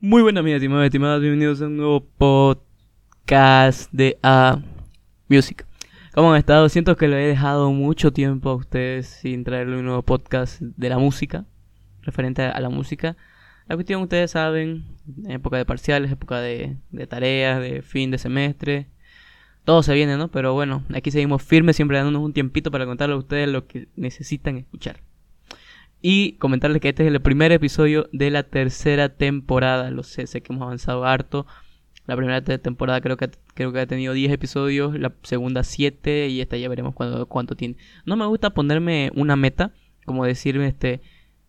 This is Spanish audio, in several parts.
Muy buenas, mis estimados, estimadas, bienvenidos a un nuevo podcast de A Music. ¿Cómo han estado? Siento que lo he dejado mucho tiempo a ustedes sin traerle un nuevo podcast de la música, referente a la música. La cuestión, ustedes saben, época de parciales, época de, de tareas, de fin de semestre, todo se viene, ¿no? Pero bueno, aquí seguimos firmes, siempre dándonos un tiempito para contarle a ustedes lo que necesitan escuchar. Y comentarles que este es el primer episodio de la tercera temporada. Lo sé, sé que hemos avanzado harto. La primera temporada creo que, creo que ha tenido 10 episodios, la segunda 7 y esta ya veremos cuánto, cuánto tiene. No me gusta ponerme una meta, como decirme este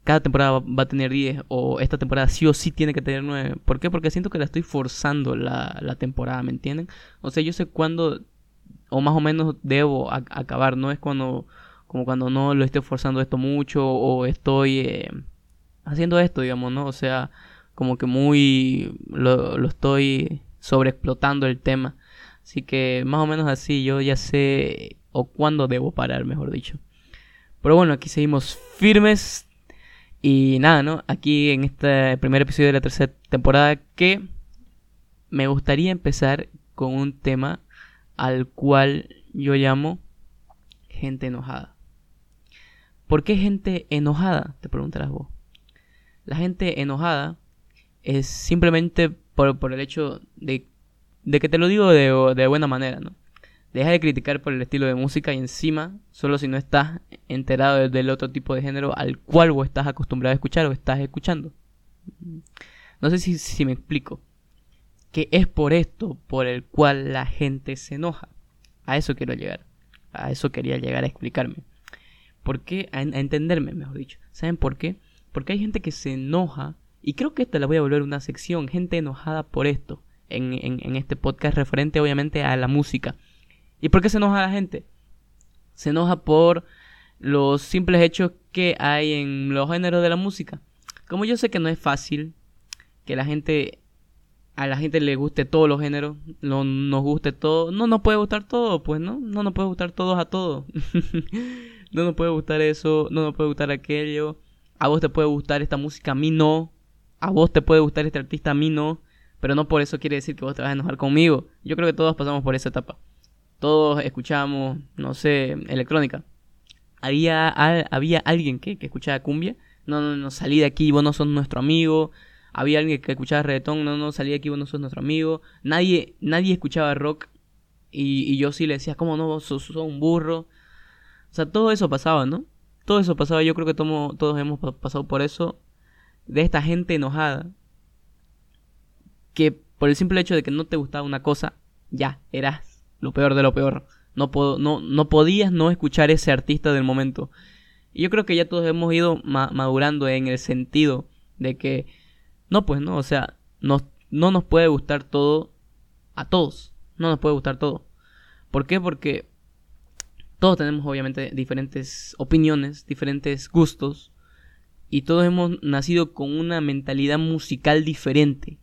cada temporada va a tener 10 o esta temporada sí o sí tiene que tener 9. ¿Por qué? Porque siento que la estoy forzando la, la temporada, ¿me entienden? O sea, yo sé cuándo o más o menos debo acabar, no es cuando como cuando no lo estoy forzando esto mucho o estoy eh, haciendo esto, digamos, ¿no? O sea, como que muy lo, lo estoy sobreexplotando el tema. Así que más o menos así yo ya sé o cuándo debo parar, mejor dicho. Pero bueno, aquí seguimos firmes. Y nada, ¿no? Aquí en este primer episodio de la tercera temporada que me gustaría empezar con un tema al cual yo llamo gente enojada. ¿Por qué gente enojada? Te preguntarás vos. La gente enojada es simplemente por, el hecho de, que te lo digo de, buena manera, ¿no? Deja de criticar por el estilo de música y encima, solo si no estás enterado del otro tipo de género al cual vos estás acostumbrado a escuchar o estás escuchando. No sé si, si me explico. Que es por esto por el cual la gente se enoja. A eso quiero llegar. A eso quería llegar a explicarme. ¿Por qué? A, entenderme, mejor dicho. ¿Saben por qué? Porque hay gente que se enoja, y creo que esta la voy a volver una sección, gente enojada por esto, en, en, este podcast referente obviamente a la música. ¿Y por qué se enoja la gente? Se enoja por los simples hechos que hay en los géneros de la música. Como yo sé que no es fácil que la gente a la gente le guste todos los géneros, no nos guste todo, no nos puede gustar todo, pues no, no nos puede gustar todos a todos. no nos puede gustar eso, no nos puede gustar aquello, a vos te puede gustar esta música, a mí no, a vos te puede gustar este artista, a mí no, pero no por eso quiere decir que vos te vas a enojar conmigo. Yo creo que todos pasamos por esa etapa. Todos escuchamos, no sé, electrónica. Había, había alguien que, que escuchaba cumbia, no, no, no, salí de aquí, vos no sos nuestro amigo. Había alguien que escuchaba reggaetón, no, no, salí de aquí, vos no sos nuestro amigo. Nadie, nadie escuchaba rock y, y yo sí le decía, ¿cómo no? Vos sos un burro. O sea, todo eso pasaba, ¿no? Todo eso pasaba, yo creo que todos hemos pasado por eso, de esta gente enojada, que por el simple hecho de que no te gustaba una cosa, ya, eras lo peor de lo peor. No, no, no podías no escuchar ese artista del momento. Y yo creo que ya todos hemos ido madurando en el sentido de que, no, pues no, o sea, no, no nos puede gustar todo a todos. No nos puede gustar todo. ¿Por qué? Porque todos tenemos obviamente diferentes opiniones, diferentes gustos y todos hemos nacido con una mentalidad musical diferente.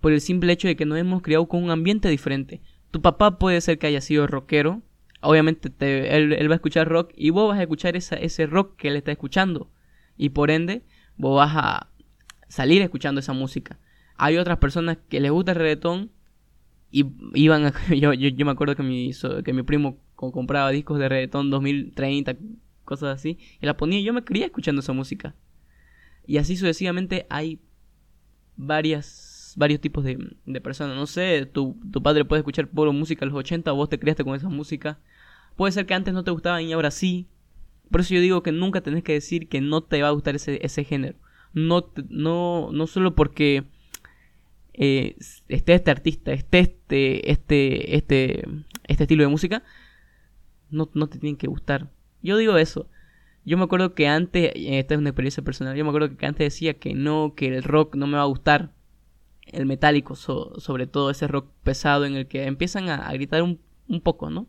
Por el simple hecho de que nos hemos criado con un ambiente diferente. Tu papá puede ser que haya sido rockero, obviamente él, va a escuchar rock y vos vas a escuchar ese rock que él está escuchando. Y por ende, vos vas a salir escuchando esa música. Hay otras personas que les gusta el reggaetón y iban a, yo, yo, me acuerdo que mi, que mi primo compraba discos de reggaetón 2030, cosas así, y la ponía y yo me quería escuchando esa música. Y así sucesivamente hay varias, varios tipos de, de personas. No sé, tu, tu padre puede escuchar puro música en los 80 o vos te criaste con esa música. Puede ser que antes no te gustaban y ahora sí. Por eso yo digo que nunca tenés que decir que no te va a gustar ese, ese género. No, no, no solo porque eh, esté este artista, esté este, este, este, este estilo de música, no, no te tienen que gustar. Yo digo eso. Yo me acuerdo que antes, esta es una experiencia personal, yo me acuerdo que antes decía que no, que el rock no me va a gustar. El metálico, sobre todo ese rock pesado en el que empiezan a, gritar un, un, poco, ¿no?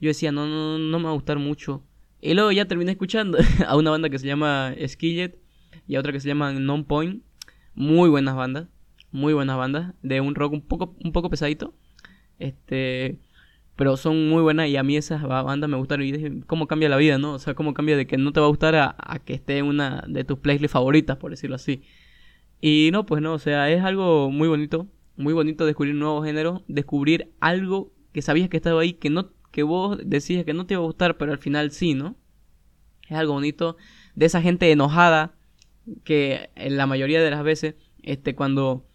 Yo decía, no, no, no me va a gustar mucho. Y luego ya terminé escuchando a una banda que se llama Skillet y a otra que se llama Non Point. Muy buenas bandas, muy buenas bandas, de un rock un poco, un poco pesadito. Este, pero son muy buenas y a mí esas bandas me gustaron y dije, cómo cambia la vida, ¿no? O sea, cómo cambia de que no te va a gustar a, que esté en una de tus playlists favoritas, por decirlo así. Y no, pues no, o sea, es algo muy bonito, muy bonito descubrir un nuevo género, descubrir algo que sabías que estaba ahí, que no que vos decías que no te iba a gustar, pero al final sí, ¿no? Es algo bonito de esa gente enojada que en la mayoría de las veces este cuando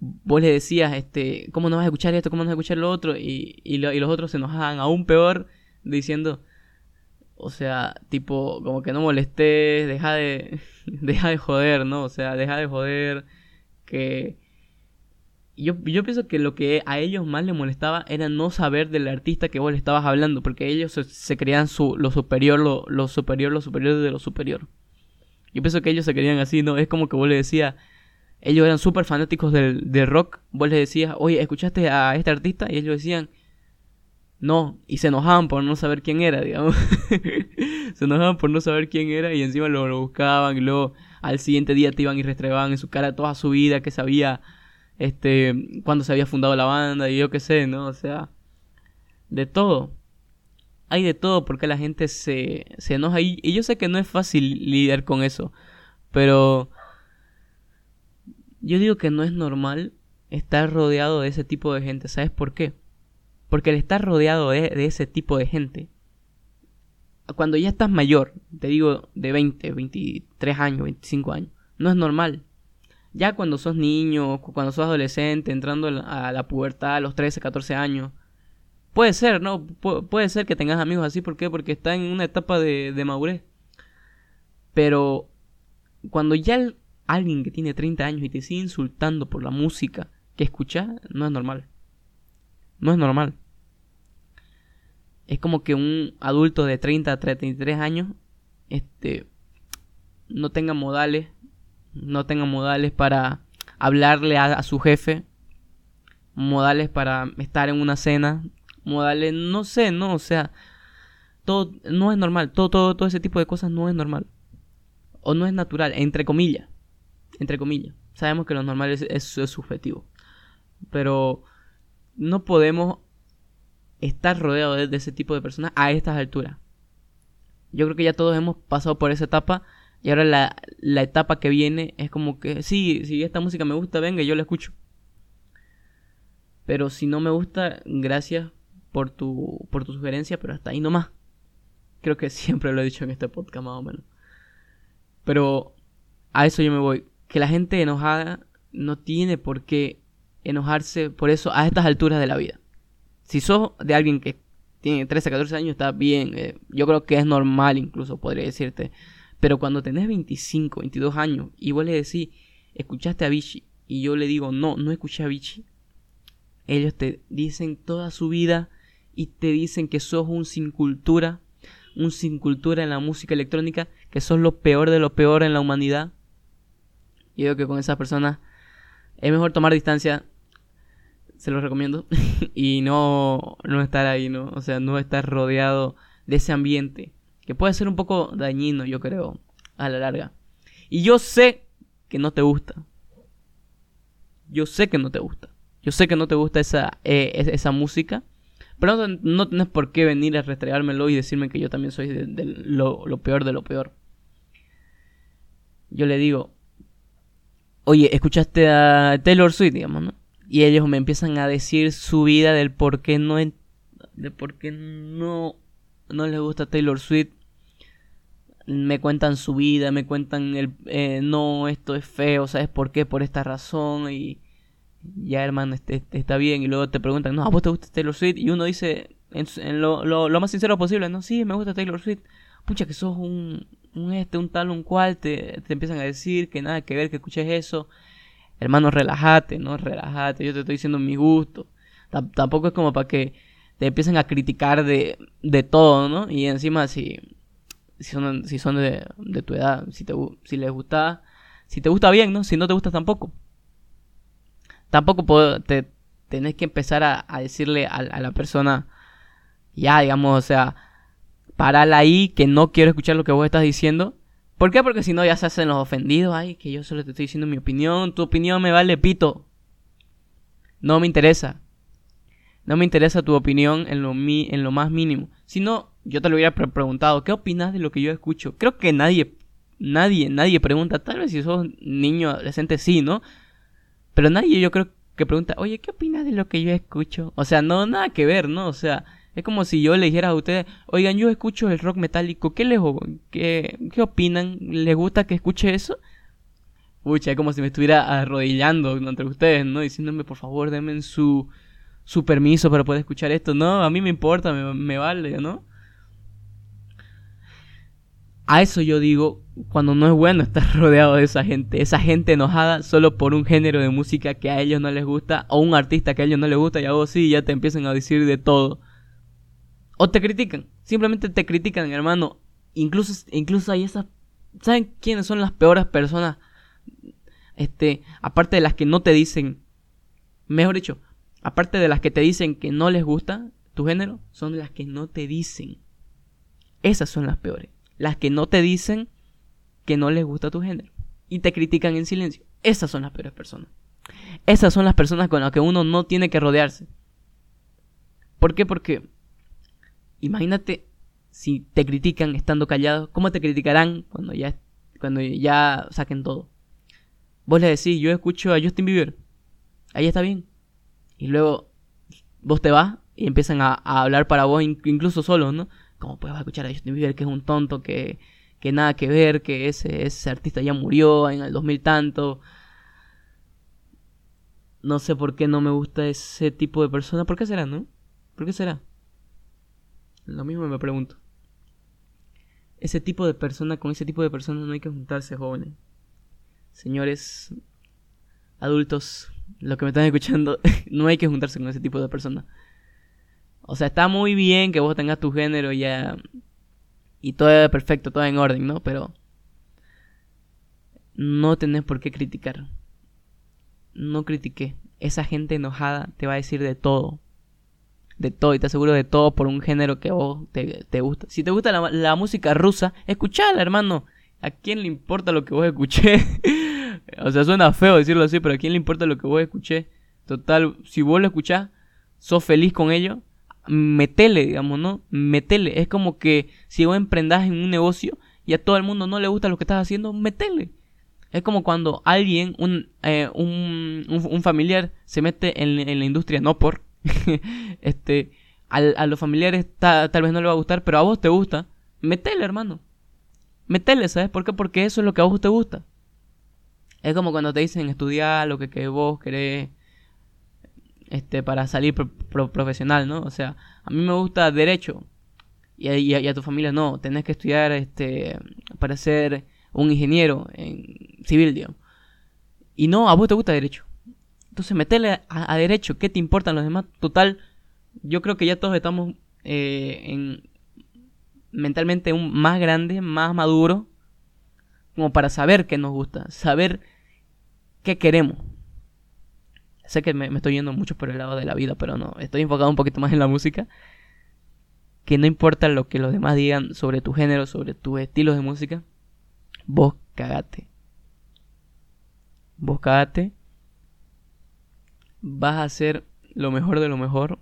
vos le decías, este, ¿cómo no vas a escuchar esto? ¿Cómo no vas a escuchar lo otro? Y, y, y los otros se enojaban aún peor diciendo, o sea, tipo, como que no molestes, deja de, deja de joder, ¿no? O sea, deja de joder, que... Yo, yo pienso que lo que a ellos más les molestaba era no saber del artista que vos le estabas hablando, porque ellos se, creían su, lo superior, lo, lo superior, lo superior de lo superior. Yo pienso que ellos se creían así, ¿no? Es como que vos le decías, ellos eran súper fanáticos del, del, rock, vos les decías, oye, ¿escuchaste a este artista? Y ellos decían, no, y se enojaban por no saber quién era, digamos. se enojaban por no saber quién era y encima lo, lo, buscaban y luego al siguiente día te iban y restregaban en su cara toda su vida, que sabía, este, cuando se había fundado la banda y yo qué sé, ¿no? O sea, de todo. Hay de todo porque la gente se, se enoja y, y yo sé que no es fácil lidiar con eso, pero yo digo que no es normal estar rodeado de ese tipo de gente. ¿Sabes por qué? Porque el estar rodeado de, ese tipo de gente, cuando ya estás mayor, te digo de 20, 23 años, 25 años, no es normal. Ya cuando sos niño, cuando sos adolescente, entrando a la pubertad a los 13, 14 años, puede ser, ¿no? puede ser que tengas amigos así, ¿por qué? Porque está en una etapa de, de madurez. Pero cuando ya alguien que tiene 30 años y te sigue insultando por la música que escuchas, no es normal. No es normal. Es como que un adulto de 30 a 33 años este no tenga modales, no tenga modales para hablarle a, su jefe, modales para estar en una cena, modales, no sé, no, o sea, todo no es normal, todo todo todo ese tipo de cosas no es normal o no es natural, entre comillas entre comillas. Sabemos que lo normal es, es, subjetivo. Pero no podemos estar rodeados de, ese tipo de personas a estas alturas. Yo creo que ya todos hemos pasado por esa etapa. Y ahora la, la etapa que viene es como que, sí, si esta música me gusta, venga, yo la escucho. Pero si no me gusta, gracias por tu, por tu sugerencia, pero hasta ahí nomás. Creo que siempre lo he dicho en este podcast más o menos. Pero a eso yo me voy que la gente enojada no tiene por qué enojarse por eso a estas alturas de la vida. Si sos de alguien que tiene 13, 14 años, está bien. Eh, yo creo que es normal incluso, podría decirte. Pero cuando tenés 25, 22 años y vos le decís, escuchaste a Vichy, y yo le digo, no, no escuché a Vichy, ellos te dicen toda su vida y te dicen que sos un sin cultura, un sin cultura en la música electrónica, que sos lo peor de lo peor en la humanidad. Yo digo que con esas personas es mejor tomar distancia, se lo recomiendo, y no, no estar ahí, ¿no? O sea, no estar rodeado de ese ambiente, que puede ser un poco dañino, yo creo, a la larga. Y yo sé que no te gusta. Yo sé que no te gusta. Yo sé que no te gusta esa, eh, esa música. Pero no, no tenés por qué venir a restregármelo y decirme que yo también soy de, lo, lo peor de lo peor. Yo le digo, oye, escuchaste a Taylor Swift, digamos, ¿no? Y ellos me empiezan a decir su vida del por qué no, de por qué no, no les gusta Taylor Swift. Me cuentan su vida, me cuentan el, eh, no, esto es feo, ¿sabes por qué? Por esta razón y ya hermano, este, este, está bien. Y luego te preguntan, no, ¿a vos te gusta Taylor Swift? Y uno dice, en, lo, lo, lo, más sincero posible, no, sí, me gusta Taylor Swift. Pucha, que sos un, un este, un tal, un cual, te, te empiezan a decir que nada que ver, que escuches eso. Hermano, relájate, ¿no? Relájate, yo te estoy diciendo mi gusto. tampoco es como para que te empiecen a criticar de, de todo, ¿no? Y encima si, si son, si son de, de tu edad, si, te, si les gusta, si te gusta bien, ¿no? Si no te gusta tampoco. Tampoco puedo, te tenés que empezar a, a decirle a, a la persona, ya, digamos, o sea, parala ahí, que no quiero escuchar lo que vos estás diciendo. ¿Por qué? Porque si no ya se hacen los ofendidos. Ay, que yo solo te estoy diciendo mi opinión. Tu opinión me vale pito. No me interesa. No me interesa tu opinión en lo, mi en lo más mínimo. Si no, yo te lo hubiera preguntado. ¿Qué opinas de lo que yo escucho? Creo que nadie Nadie, nadie pregunta, tal vez si sos niño, adolescente, sí, ¿no? Pero nadie yo creo que pregunta, oye, ¿qué opinas de lo que yo escucho? O sea, no, nada que ver, ¿no? O sea, es como si yo le dijera a ustedes, oigan, yo escucho el rock metálico, ¿qué les qué, qué opinan? ¿Les gusta que escuche eso? Pucha, es como si me estuviera arrodillando entre ustedes, ¿no? Diciéndome, por favor, denme su, su permiso para poder escuchar esto. No, a mí me importa, me, me vale, ¿no? A eso yo digo, cuando no es bueno estar rodeado de esa gente, esa gente enojada solo por un género de música que a ellos no les gusta, o un artista que a ellos no les gusta, y a vos sí, ya te empiezan a decir de todo. O te critican, simplemente te critican, hermano. Incluso, incluso hay esas... ¿Saben quiénes son las peores personas este, aparte de las que no te dicen, mejor dicho, aparte de las que te dicen que no les gusta tu género, son las que no te dicen. Esas son las peores. Las que no te dicen que no les gusta tu género y te critican en silencio. Esas son las peores personas. Esas son las personas con las que uno no tiene que rodearse. ¿Por qué? Porque imagínate si te critican estando callados, ¿cómo te criticarán cuando ya, cuando ya saquen todo? Vos le decís, yo escucho a Justin Bieber. Ahí está bien. Y luego vos te vas y empiezan a, hablar para vos, incluso solo, ¿no? ¿Cómo puedes escuchar a Justin Bieber que es un tonto, que, que nada que ver, que ese, ese artista ya murió en el 2000 tanto? No sé por qué no me gusta ese tipo de persona. ¿Por qué será, no? ¿Por qué será? Lo mismo me pregunto. Ese tipo de persona, con ese tipo de personas no hay que juntarse, jóvenes señores adultos, los que me están escuchando, no hay que juntarse con ese tipo de personas. O sea, está muy bien que vos tengas tu género ya y todo es perfecto, todo en orden, ¿no? Pero no tenés por qué criticar. No critiqué. Esa gente enojada te va a decir de todo. De todo, y te aseguro de todo por un género que vos te, te gusta. Si te gusta la, la música rusa, escuchala, hermano. ¿A quién le importa lo que vos escuché? o sea, suena feo decirlo así, pero ¿a quién le importa lo que vos escuché? Total, si vos lo escuchás, sos feliz con ello, metele, digamos, ¿no? Metele. Es como que si vos emprendás en un negocio y a todo el mundo no le gusta lo que estás haciendo, metele. Es como cuando alguien, un, eh, un, un, familiar, se mete en, en, la industria, no por. este, a los familiares tal vez no le va a gustar, pero a vos te gusta. Metele, hermano metele, ¿sabes por qué? Porque eso es lo que a vos te gusta. Es como cuando te dicen estudiar lo que, que vos querés este, para salir profesional, ¿no? O sea, a mí me gusta derecho y a, y a, tu familia no, tenés que estudiar este, para ser un ingeniero en civil, digamos. Y no, a vos te gusta derecho. Entonces metele a, derecho, ¿qué te importan los demás? Total, yo creo que ya todos estamos eh, en, mentalmente un, más grande, más maduro, como para saber qué nos gusta, saber qué queremos. Sé que me, estoy yendo mucho por el lado de la vida, pero no, estoy enfocado un poquito más en la música. Que no importa lo que los demás digan sobre tu género, sobre tus estilos de música, vos cagate. Vos cagate. Vas a hacer lo mejor de lo mejor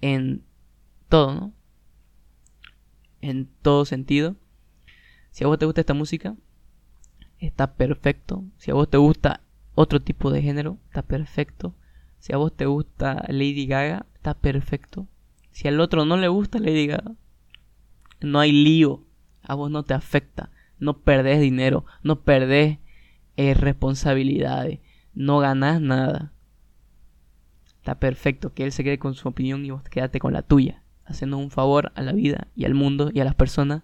en todo, ¿no? en todo sentido. Si a vos te gusta esta música, está perfecto. Si a vos te gusta otro tipo de género, está perfecto. Si a vos te gusta Lady Gaga, está perfecto. Si al otro no le gusta Lady Gaga, no hay lío. A vos no te afecta. No perdés dinero. No perdés eh, responsabilidades. No ganás nada. Está perfecto que él se quede con su opinión y vos quédate con la tuya haciendo un favor a la vida y al mundo y a las personas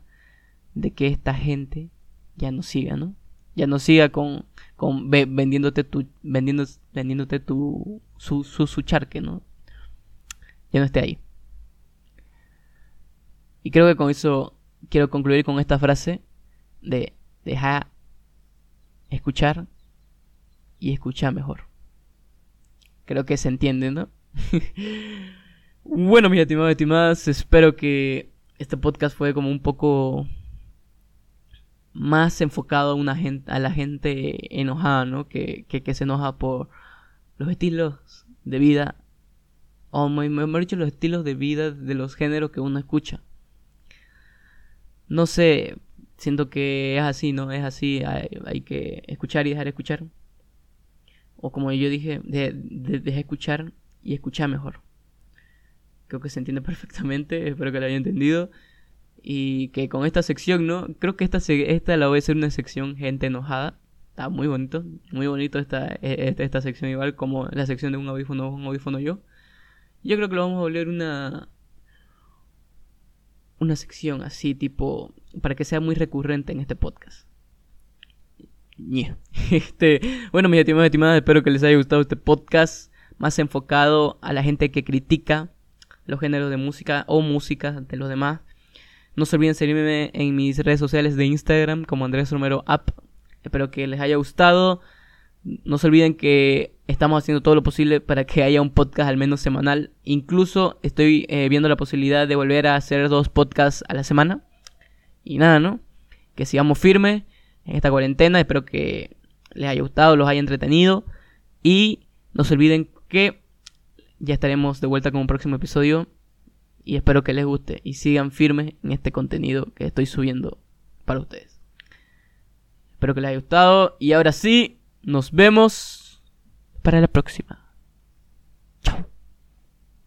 de que esta gente ya no siga, ¿no? Ya no siga con, con vendiéndote tu vendiendo, vendiéndote tu su, su, su charque, ¿no? Ya no esté ahí. Y creo que con eso quiero concluir con esta frase de dejar escuchar y escuchar mejor. Creo que se entiende, ¿no? Bueno, mis estimados y estimadas, espero que este podcast fue como un poco más enfocado a, una gente, a la gente enojada, ¿no? Que, que, se enoja por los estilos de vida, o mejor dicho, los estilos de vida de los géneros que uno escucha. No sé, siento que es así, ¿no? Es así, hay, que escuchar y dejar de escuchar. O como yo dije, de, de, escuchar y escuchar mejor. Creo que se entiende perfectamente, espero que lo haya entendido. Y que con esta sección, ¿no? Creo que esta, esta la voy a hacer una sección gente enojada. Está muy bonito, muy bonito esta, e, esta, esta sección igual como la sección de un audífono, un audífono yo. Yo creo que lo vamos a volver una, una sección así, tipo, para que sea muy recurrente en este podcast. Este, bueno, mis estimados estimadas, espero que les haya gustado este podcast más enfocado a la gente que critica los géneros de música o música de los demás. No se olviden seguirme en mis redes sociales de Instagram como Andrés Romero App. Espero que les haya gustado. No se olviden que estamos haciendo todo lo posible para que haya un podcast al menos semanal. Incluso estoy eh, viendo la posibilidad de volver a hacer dos podcasts a la semana. Y nada, ¿no? Que sigamos firmes en esta cuarentena. Espero que les haya gustado, los haya entretenido. Y no se olviden que ya estaremos de vuelta con un próximo episodio. Y espero que les guste y sigan firmes en este contenido que estoy subiendo para ustedes. Espero que les haya gustado. Y ahora sí, nos vemos para la próxima. Chao.